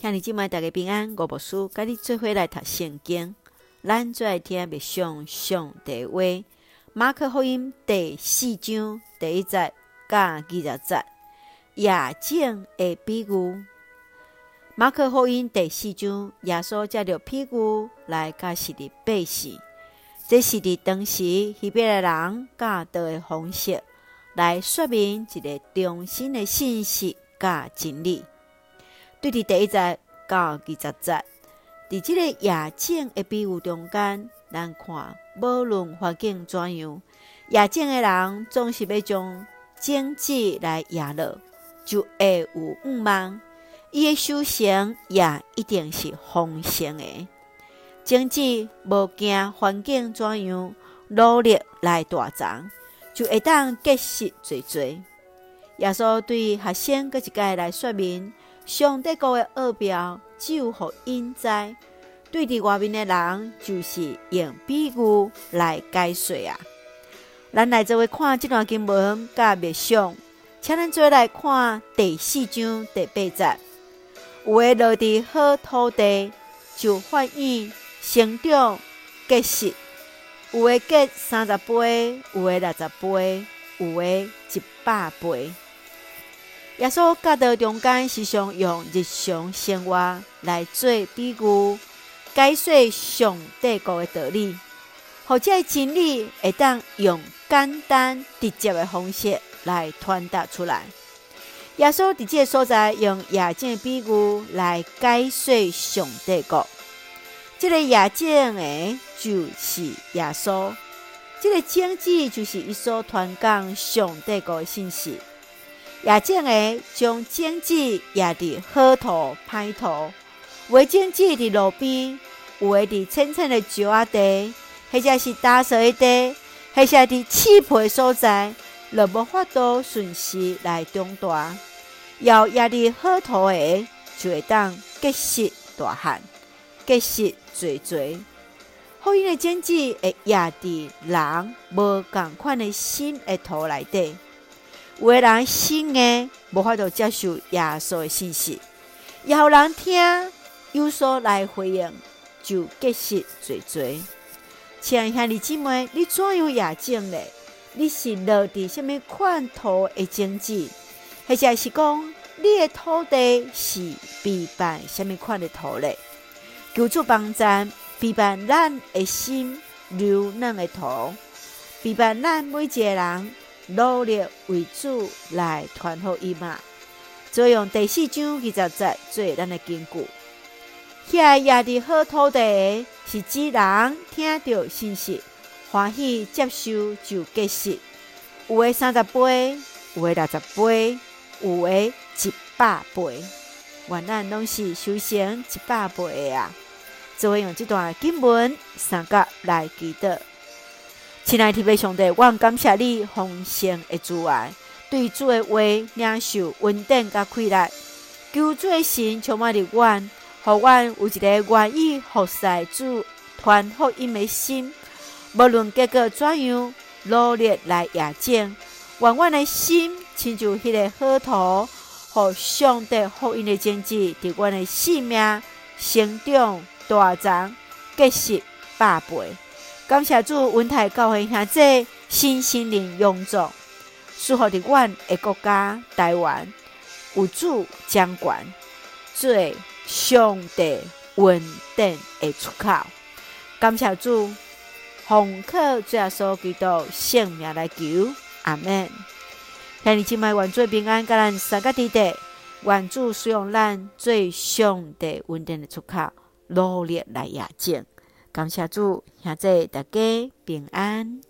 向你即摆大家平安，我无输，跟你做伙来读圣经。咱最爱听的上上帝话。马可福音第四章第一节甲二十节，夜景的比喻。马可福音第四章，耶稣借着比喻来解释的百姓，这是伫当时希伯来人教导的方式，来说明一个中心的信息甲真理。对伫第一节到二十节，伫即个夜景的比喻中间，咱看无论环境怎样，夜景的人总是要将荆棘来压落，就会有五万。伊的修行也一定是丰盛的。荆棘无惊环境怎样，努力来大长，就会当结实侪侪。耶稣对学生搁一届来说明。上帝国的奥妙，只有互因知。对伫外面的人，就是用比喻来解说啊。咱来做位看这段经文，甲默想，请咱做来看第四章第八节。有诶落伫好土地，就发芽生长结实；有诶结三十倍，有诶六十倍，有诶一百倍。耶稣教导中间时常用日常生活来做比喻，解说上帝国的道理，或者真理会当用简单直接的方式来传达出来。耶稣伫即个所在用夜景的比喻来解说上帝国，这个夜景诶就是耶稣，这个荆棘就是伊所传讲上帝国的信息。夜景诶，将荆棘压伫好土、歹土，有诶荆棘伫路边，有诶伫浅浅诶石仔地，或者是打扫诶地，或者伫刺皮所在，就无法度顺势来长大。要压伫好土诶，就会当结实大汉，结实侪侪。福音诶荆棘会压伫人无共款诶心诶土内底。有个人心硬，无法度接受耶稣的信息；有人听，有所来回应，就结实侪侪。亲爱兄弟姊妹，你怎样夜景呢？你是落地什么款土的经济，或者是讲你的土地是备办什么款的土嘞？求助帮咱备办咱的心留咱的土，备办咱每一个人。努力为主来传福音嘛，就用第四章二十节做咱的根据。遐野地好土地，是指人听到信息，欢喜接受就结实。有诶三十倍，有诶六十倍，有诶一百倍。原来拢是修成一百倍诶啊！就会用这段经文三角来记得。亲爱的弟兄姊妹，我感谢你丰盛的主爱，对主的话领受稳定甲开来，求主的神充满着阮，互阮有一个愿意服侍主传福音的心，无论结果怎样，努力来夜景，愿阮的心亲像迄个好土，互上帝福音的种子，伫阮的性命成长大长，结实百倍。感谢主，温台教会兄弟新心灵永驻，祝福的阮的国家台湾有主掌权，最上帝稳定的出口。感谢主，奉靠主耶稣基督圣命来求，阿门。向你敬拜，愿最平安，甲咱三个弟弟，愿主使用咱最上帝稳定的出口，努力来夜景。感谢主，现在大家平安。